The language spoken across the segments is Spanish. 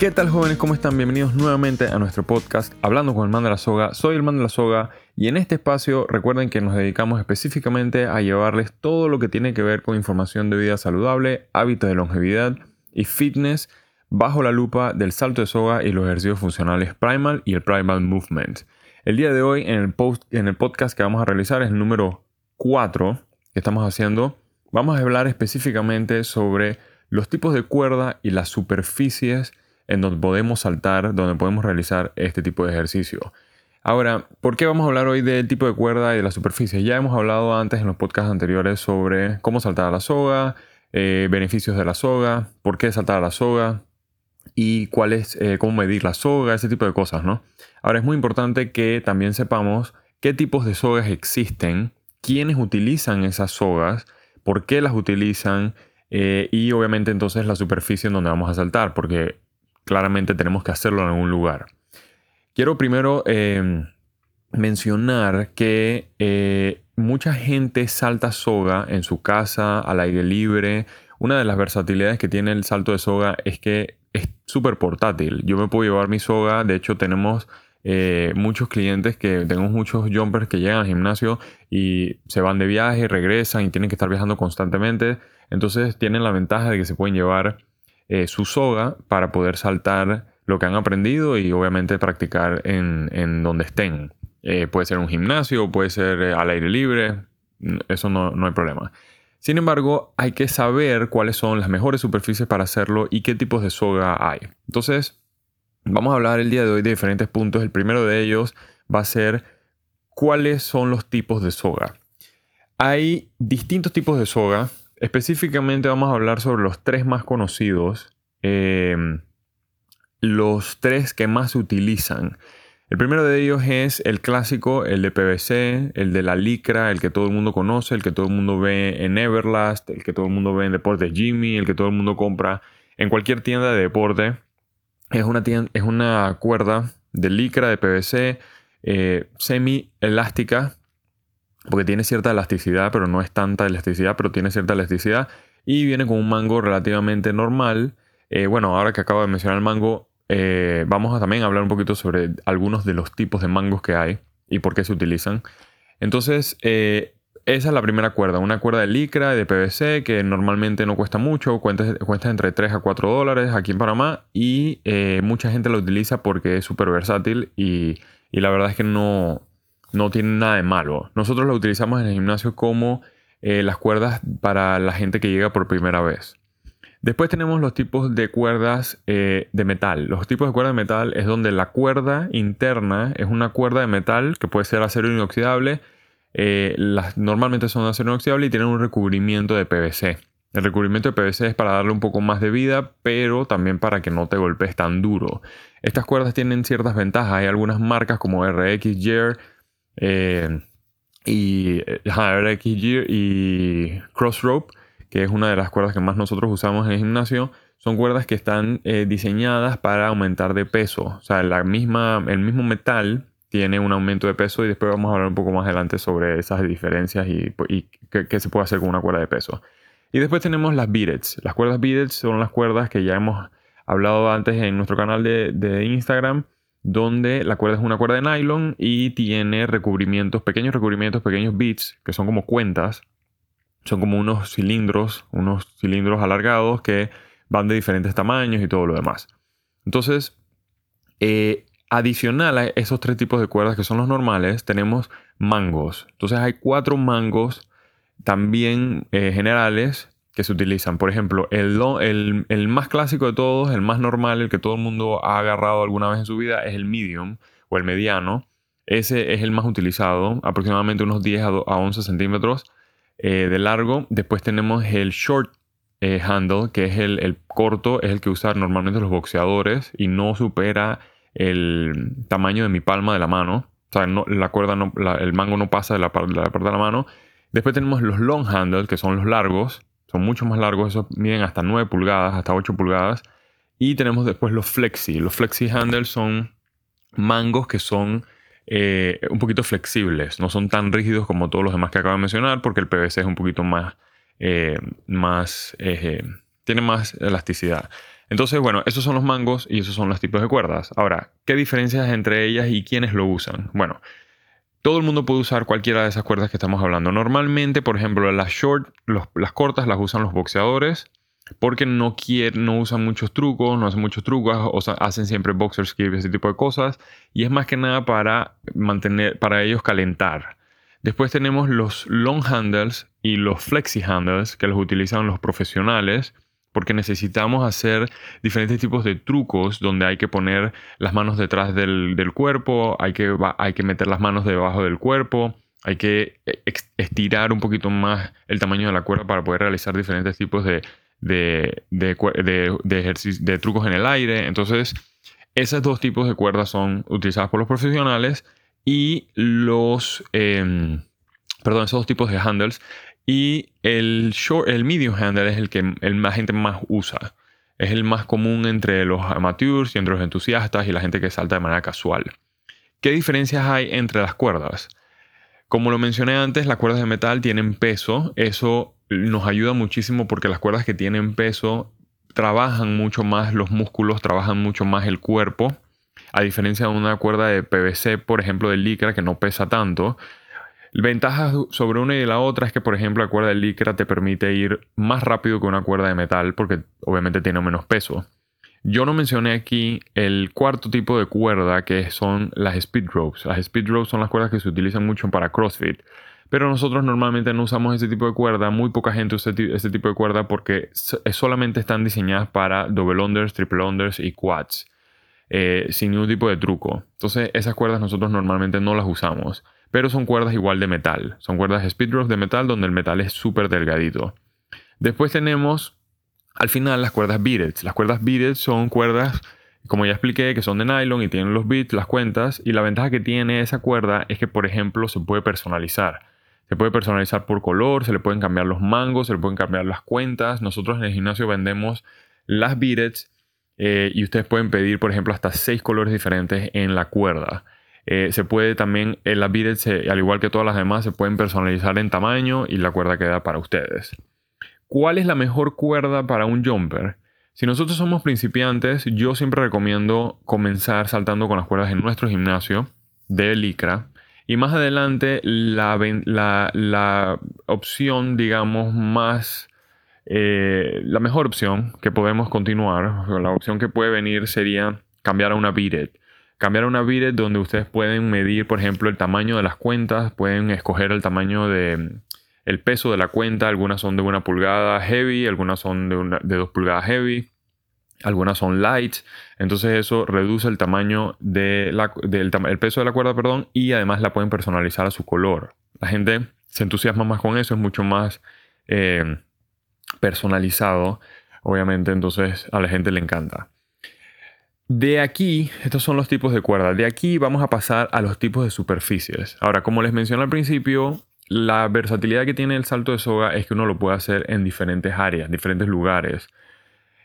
¿Qué tal jóvenes? ¿Cómo están? Bienvenidos nuevamente a nuestro podcast Hablando con el man de la soga. Soy el man de la soga y en este espacio recuerden que nos dedicamos específicamente a llevarles todo lo que tiene que ver con información de vida saludable, hábitos de longevidad y fitness bajo la lupa del salto de soga y los ejercicios funcionales Primal y el Primal Movement. El día de hoy en el, post, en el podcast que vamos a realizar es el número 4 que estamos haciendo. Vamos a hablar específicamente sobre los tipos de cuerda y las superficies en donde podemos saltar, donde podemos realizar este tipo de ejercicio. Ahora, ¿por qué vamos a hablar hoy del tipo de cuerda y de la superficie? Ya hemos hablado antes en los podcasts anteriores sobre cómo saltar a la soga, eh, beneficios de la soga, por qué saltar a la soga y cuál es, eh, cómo medir la soga, ese tipo de cosas, ¿no? Ahora es muy importante que también sepamos qué tipos de sogas existen, quiénes utilizan esas sogas, por qué las utilizan eh, y obviamente entonces la superficie en donde vamos a saltar, porque claramente tenemos que hacerlo en algún lugar. Quiero primero em, mencionar que eh, mucha gente salta soga en su casa, al aire libre. Una de las versatilidades que tiene el salto de soga es que es súper portátil. Yo me puedo llevar mi soga, de hecho tenemos eh, muchos clientes que tenemos muchos jumpers que llegan al gimnasio y se van de viaje, regresan y tienen que estar viajando constantemente. Entonces tienen la ventaja de que se pueden llevar eh, su soga para poder saltar lo que han aprendido y obviamente practicar en, donde estén. Eh, puede ser un gimnasio, puede ser eh, al aire libre, eso no, no hay problema. Sin embargo, hay que saber cuáles son las mejores superficies para hacerlo y qué tipos de soga hay. Entonces, vamos a hablar el día de hoy de diferentes puntos. El primero de ellos va a ser cuáles son los tipos de soga. Hay distintos tipos de soga Específicamente vamos a hablar sobre los tres más conocidos, em, los tres que más se utilizan. El primero de ellos es el clásico, el de PVC, el de la licra, el que todo el mundo conoce, el que todo el mundo ve en Everlast, el que todo el mundo ve en Deportes Jimmy, el que todo el mundo compra en cualquier tienda de deporte. Es una, es una cuerda de licra, de PVC, eh, semi elástica, porque tiene cierta elasticidad, pero no es tanta elasticidad, pero tiene cierta elasticidad. Y viene con un mango relativamente normal. Eh, bueno, ahora que acabo de mencionar el mango, eh, vamos a también hablar un poquito sobre algunos de los tipos de mangos que hay y por qué se utilizan. Entonces, eh, esa es la primera cuerda, una cuerda de licra, de PVC, que normalmente no cuesta mucho, cuesta, entre 3 a 4 dólares aquí en Panamá y mucha gente la utiliza porque es súper versátil y, y la verdad es que no, no tiene nada de malo. Nosotros lo utilizamos en el gimnasio como eh, las cuerdas para la gente que llega por primera vez. Después tenemos los tipos de cuerdas eh, de metal. Los tipos de cuerdas de metal es donde la cuerda interna es una cuerda de metal que puede ser acero inoxidable. Eh, normalmente son acero inoxidable y tienen un recubrimiento de PVC. El recubrimiento de PVC es para darle un poco más de vida, pero también para que no te golpees tan duro. Estas cuerdas tienen ciertas ventajas. Hay algunas marcas como RX Gear eh, y Gear y Crossrope, que es una de las cuerdas que más nosotros usamos en el gimnasio, son cuerdas que están eh, diseñadas para aumentar de peso. O sea, la misma, el mismo metal tiene un aumento de peso y después vamos a hablar un poco más adelante sobre esas diferencias y, qué, se puede hacer con una cuerda de peso. Y después tenemos las beadeds. Las cuerdas beaded son las cuerdas que ya hemos hablado antes en nuestro canal de, de Instagram donde la cuerda es una cuerda de nylon y tiene recubrimientos, pequeños recubrimientos, pequeños bits, que son como cuentas. Son como unos cilindros, unos cilindros alargados que van de diferentes tamaños y todo lo demás. Entonces, eh, adicional a esos tres tipos de cuerdas que son los normales, tenemos mangos. Entonces hay cuatro mangos también eh, generales que se utilizan. Por ejemplo, el, el, más clásico de todos, el más normal, el que todo el mundo ha agarrado alguna vez en su vida, es el medium o el mediano. Ese es el más utilizado, aproximadamente unos 10 a 11 centímetros eh, de largo. Después tenemos el short eh, handle, que es el, corto, es el que usan normalmente los boxeadores y no supera el tamaño de mi palma de la mano. O sea, la cuerda no, el mango no pasa de la, parte de la mano. Después tenemos los long handle, que son los largos, son mucho más largos, esos miden hasta 9 pulgadas, hasta 8 pulgadas. Y tenemos después los flexi. Los flexi handles son mangos que son eh, un poquito flexibles, no son tan rígidos como todos los demás que acabo de mencionar, porque el PVC es un poquito más, eh, más eh, tiene más elasticidad. Entonces, bueno, esos son los mangos y esos son los tipos de cuerdas. Ahora, ¿qué diferencias entre ellas y quiénes lo usan? Bueno, todo el mundo puede usar cualquiera de esas cuerdas que estamos hablando. Normalmente, por ejemplo, las short, las cortas las usan los boxeadores porque no usan muchos trucos, no hacen muchos trucos, o hacen siempre boxer skip, ese tipo de cosas. Y es más que nada para mantener, para ellos calentar. Después tenemos los long handles y los flexi handles que los utilizan los profesionales porque necesitamos hacer diferentes tipos de trucos donde hay que poner las manos detrás del, cuerpo, hay que, hay que meter las manos debajo del cuerpo, hay que e, estirar un poquito más el tamaño de la cuerda para poder realizar diferentes tipos de, de, de, trucos en el aire. Entonces, esos dos tipos de cuerdas son utilizadas por los profesionales y los... Em, perdón, esos dos tipos de handles y el, short, el medium handle es el que el, la gente más usa. Es el más común entre los amateurs y entre los entusiastas y la gente que salta de manera casual. ¿Qué diferencias hay entre las cuerdas? Como lo mencioné antes, las cuerdas de metal tienen peso. Eso nos ayuda muchísimo porque las cuerdas que tienen peso trabajan mucho más los músculos, trabajan mucho más el cuerpo. A diferencia de una cuerda de PVC, por ejemplo, de licra, que no pesa tanto, Ventajas sobre una y la otra es que, por ejemplo, la cuerda de licra te permite ir más rápido que una cuerda de metal porque obviamente tiene menos peso. Yo no mencioné aquí el cuarto tipo de cuerda que son las speed ropes. Las speed ropes son las cuerdas que se utilizan mucho para CrossFit. Pero nosotros normalmente no usamos ese tipo de cuerda. Muy poca gente usa ese tipo de cuerda porque solamente están diseñadas para double unders, triple unders y quads. Eh, sin ningún tipo de truco. Entonces esas cuerdas nosotros normalmente no las usamos pero son cuerdas igual de metal. Son cuerdas speed de metal donde el metal es súper delgadito. Después tenemos al final las cuerdas beaded. Las cuerdas beaded son cuerdas, como ya expliqué, que son de nylon y tienen los beads, las cuentas. Y la ventaja que tiene esa cuerda es que, por ejemplo, se puede personalizar. Se puede personalizar por color, se le pueden cambiar los mangos, se le pueden cambiar las cuentas. Nosotros en el gimnasio vendemos las beaded eh, y ustedes pueden pedir, por ejemplo, hasta seis colores diferentes en la cuerda. Eh, se puede también, en las beaded, al igual que todas las demás, se pueden personalizar en tamaño y la cuerda queda para ustedes. ¿Cuál es la mejor cuerda para un jumper? Si nosotros somos principiantes, yo siempre recomiendo comenzar saltando con las cuerdas en nuestro gimnasio de Licra. Y más adelante, la, la, opción, digamos, más... Eh, la mejor opción que podemos continuar, la opción que puede venir sería cambiar a una beaded cambiar una beaded donde ustedes pueden medir, por ejemplo, el tamaño de las cuentas, pueden escoger el tamaño de el peso de la cuenta, algunas son de una pulgada heavy, algunas son de, de dos pulgadas heavy, algunas son light, entonces eso reduce el tamaño de del el peso de la cuerda, perdón, y además la pueden personalizar a su color. La gente se entusiasma más con eso, es mucho más eh, personalizado, obviamente, entonces a la gente le encanta. De aquí, estos son los tipos de cuerdas. De aquí vamos a pasar a los tipos de superficies. Ahora, como les mencioné al principio, la versatilidad que tiene el salto de soga es que uno lo puede hacer en diferentes áreas, diferentes lugares.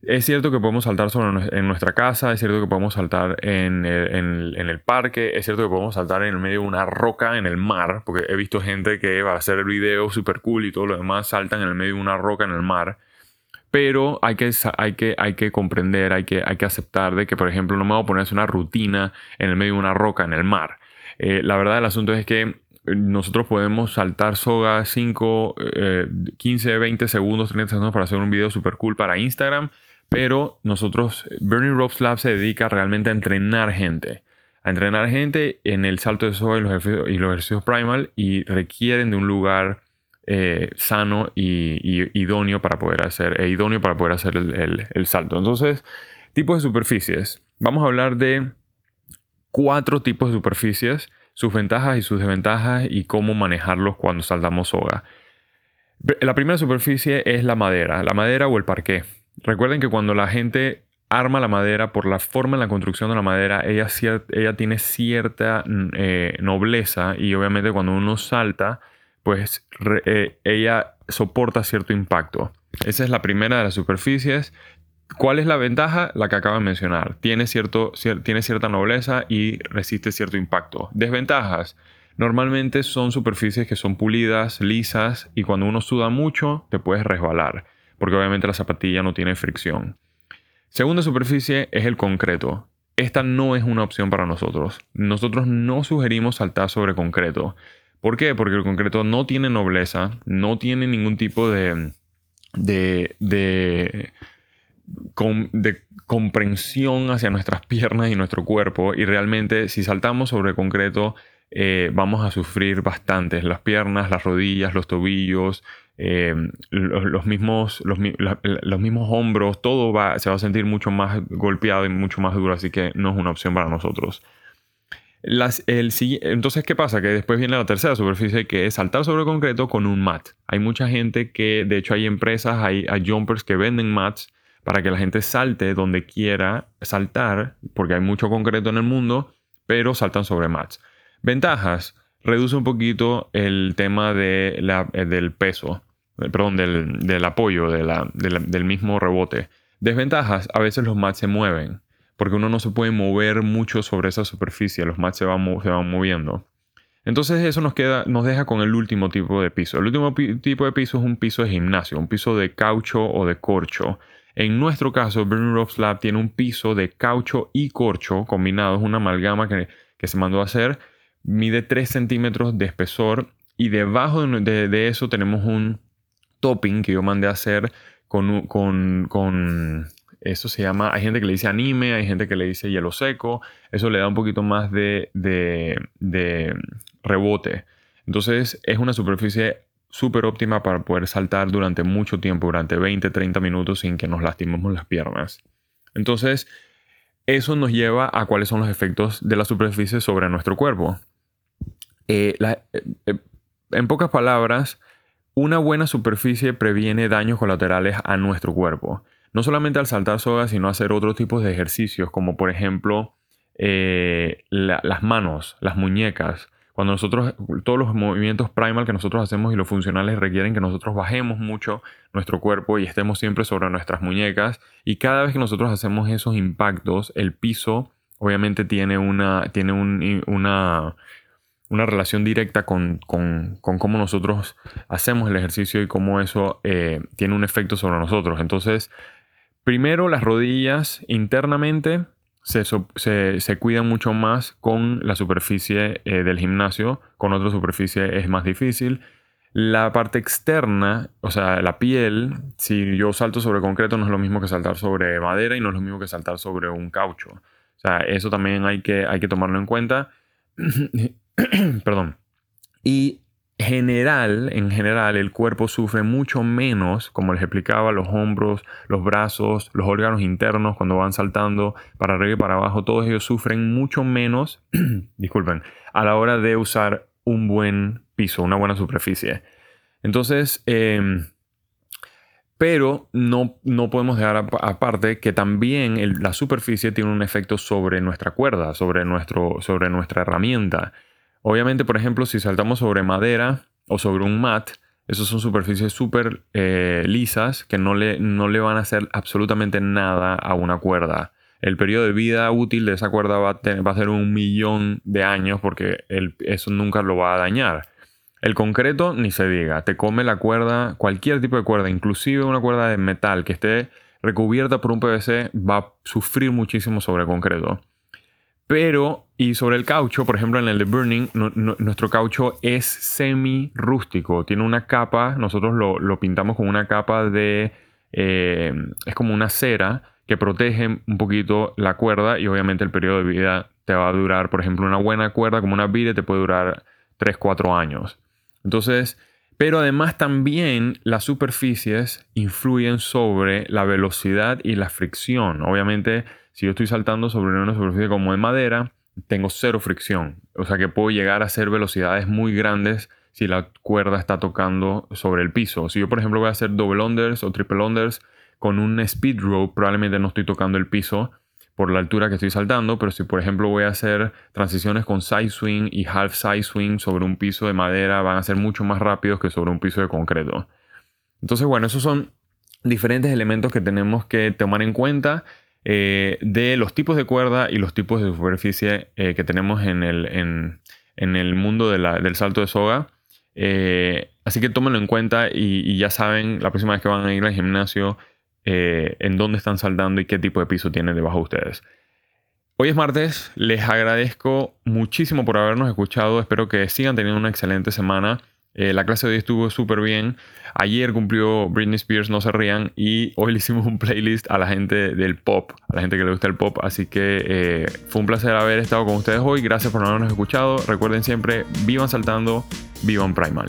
Es cierto que podemos saltar solo en nuestra casa, es cierto que podemos saltar en el, en el, parque, es cierto que podemos saltar en el medio de una roca en el mar, porque he visto gente que va a hacer el video super cool y todo lo demás saltan en el medio de una roca en el mar pero hay que, hay que, hay que comprender, hay que, hay que aceptar de que, por ejemplo, no me voy a poner una rutina en el medio de una roca en el mar. Eh, la verdad del asunto es que nosotros podemos saltar soga 5, 15, 20 segundos, 30 segundos para hacer un video super cool para Instagram, pero nosotros, Burning Ropes Lab se dedica realmente a entrenar gente. A entrenar gente en el salto de soga y los y los ejercicios primal y requieren de un lugar eh, sano y, idóneo para poder hacer, e idóneo para poder hacer el, salto. Entonces, tipos de superficies. Vamos a hablar de cuatro tipos de superficies, sus ventajas y sus desventajas y cómo manejarlos cuando saltamos soga. La primera superficie es la madera, la madera o el parqué. Recuerden que cuando la gente arma la madera, por la forma en la construcción de la madera, ella, ella tiene cierta eh, nobleza y obviamente cuando uno salta, pues eh, ella soporta cierto impacto. Esa es la primera de las superficies. ¿Cuál es la ventaja? La que acabo de mencionar. Tiene, cierto, tiene cierta nobleza y resiste cierto impacto. Desventajas. Normalmente son superficies que son pulidas, lisas y cuando uno suda mucho te puedes resbalar porque obviamente la zapatilla no tiene fricción. Segunda superficie es el concreto. Esta no es una opción para nosotros. Nosotros no sugerimos saltar sobre concreto. ¿Por qué? Porque el concreto no tiene nobleza, no tiene ningún tipo de, de, comprensión hacia nuestras piernas y nuestro cuerpo. Y realmente si saltamos sobre concreto eh, vamos a sufrir bastante. Las piernas, las rodillas, los tobillos, eh, los, mismos, los, mismos hombros, todo va, se va a sentir mucho más golpeado y mucho más duro, así que no es una opción para nosotros. Las, el, entonces, ¿qué pasa? Que después viene la tercera superficie que es saltar sobre concreto con un mat. Hay mucha gente que, de hecho, hay empresas, hay, jumpers que venden mats para que la gente salte donde quiera saltar, porque hay mucho concreto en el mundo, pero saltan sobre mats. Ventajas, reduce un poquito el tema eh, del peso, eh, perdón, del, apoyo, del mismo rebote. Desventajas, a veces los mats se mueven, porque uno no se puede mover mucho sobre esa superficie, los mats se van, moviendo. Entonces eso nos, queda, nos deja con el último tipo de piso. El último tipo de piso es un piso de gimnasio, un piso de caucho o de corcho. En nuestro caso, Burning Rope Slab tiene un piso de caucho y corcho combinados, una amalgama que, se mandó a hacer mide 3 centímetros de espesor y debajo de, eso tenemos un topping que yo mandé a hacer con, con, eso se llama, hay gente que le dice anime, hay gente que le dice hielo seco, eso le da un poquito más de, de, rebote. Entonces es una superficie súper óptima para poder saltar durante mucho tiempo, durante 20, 30 minutos sin que nos lastimemos las piernas. Entonces, eso nos lleva a cuáles son los efectos de la superficie sobre nuestro cuerpo. Eh, eh, eh, en pocas palabras, una buena superficie previene daños colaterales a nuestro cuerpo. No solamente al saltar soga, sino hacer otros tipos de ejercicios, como por ejemplo las manos, las muñecas. Cuando nosotros, todos los movimientos primal que nosotros hacemos y los funcionales requieren que nosotros bajemos mucho nuestro cuerpo y estemos siempre sobre nuestras muñecas. Y cada vez que nosotros hacemos esos impactos, el piso obviamente tiene una, tiene una, una relación directa con, cómo nosotros hacemos el ejercicio y cómo eso eh, tiene un efecto sobre nosotros. Entonces, primero las rodillas internamente se, se, cuidan mucho más con la superficie eh, del gimnasio, con otra superficie es más difícil. La parte externa, o sea, la piel, si yo salto sobre concreto no es lo mismo que saltar sobre madera y no es lo mismo que saltar sobre un caucho. O sea, eso también hay que, hay que tomarlo en cuenta. Perdón. Y general, en general, el cuerpo sufre mucho menos, como les explicaba, los hombros, los brazos, los órganos internos cuando van saltando para arriba y para abajo, todos ellos sufren mucho menos, disculpen, a la hora de usar un buen piso, una buena superficie. Entonces, em, pero no, no, podemos dejar aparte que también la superficie tiene un efecto sobre nuestra cuerda, sobre, nuestro, sobre nuestra herramienta. Obviamente, por ejemplo, si saltamos sobre madera o sobre un mat, esas son superficies súper eh, lisas que no le, no le van a hacer absolutamente nada a una cuerda. El periodo de vida útil de esa cuerda va a, a ser un millón de años porque eso nunca lo va a dañar. El concreto, ni se diga, te come la cuerda, cualquier tipo de cuerda, inclusive una cuerda de metal que esté recubierta por un PVC, va a sufrir muchísimo sobre el concreto. Pero, y sobre el caucho, por ejemplo, en el de Burning, nuestro caucho es semi rústico. Tiene una capa, nosotros lo, pintamos con una capa de. Eh, es como una cera que protege un poquito la cuerda y obviamente el periodo de vida te va a durar, por ejemplo, una buena cuerda como una vide te puede durar 3, 4 años. Entonces, pero además también las superficies influyen sobre la velocidad y la fricción. Obviamente si yo estoy saltando sobre una superficie como de madera, tengo cero fricción. O sea que puedo llegar a hacer velocidades muy grandes si la cuerda está tocando sobre el piso. Si yo, por ejemplo, voy a hacer double unders o triple unders con un speed rope, probablemente no estoy tocando el piso por la altura que estoy saltando, pero si por ejemplo voy a hacer transiciones con side swing y half side swing sobre un piso de madera, van a ser mucho más rápidos que sobre un piso de concreto. Entonces, bueno, esos son diferentes elementos que tenemos que tomar en cuenta eh, de los tipos de cuerda y los tipos de superficie eh, que tenemos en el, en, el mundo del salto de soga. Eh, así que tómenlo en cuenta y, ya saben, la próxima vez que van a ir al gimnasio, en dónde están saltando y qué tipo de piso tienen debajo de ustedes. Hoy es martes, les agradezco muchísimo por habernos escuchado, espero que sigan teniendo una excelente semana. Eh, la clase de hoy estuvo súper bien. Ayer cumplió Britney Spears, no se rían. Y hoy le hicimos un playlist a la gente del pop, a la gente que le gusta el pop. Así que eh, fue un placer haber estado con ustedes hoy. Gracias por habernos escuchado. Recuerden siempre, vivan saltando, vivan primal.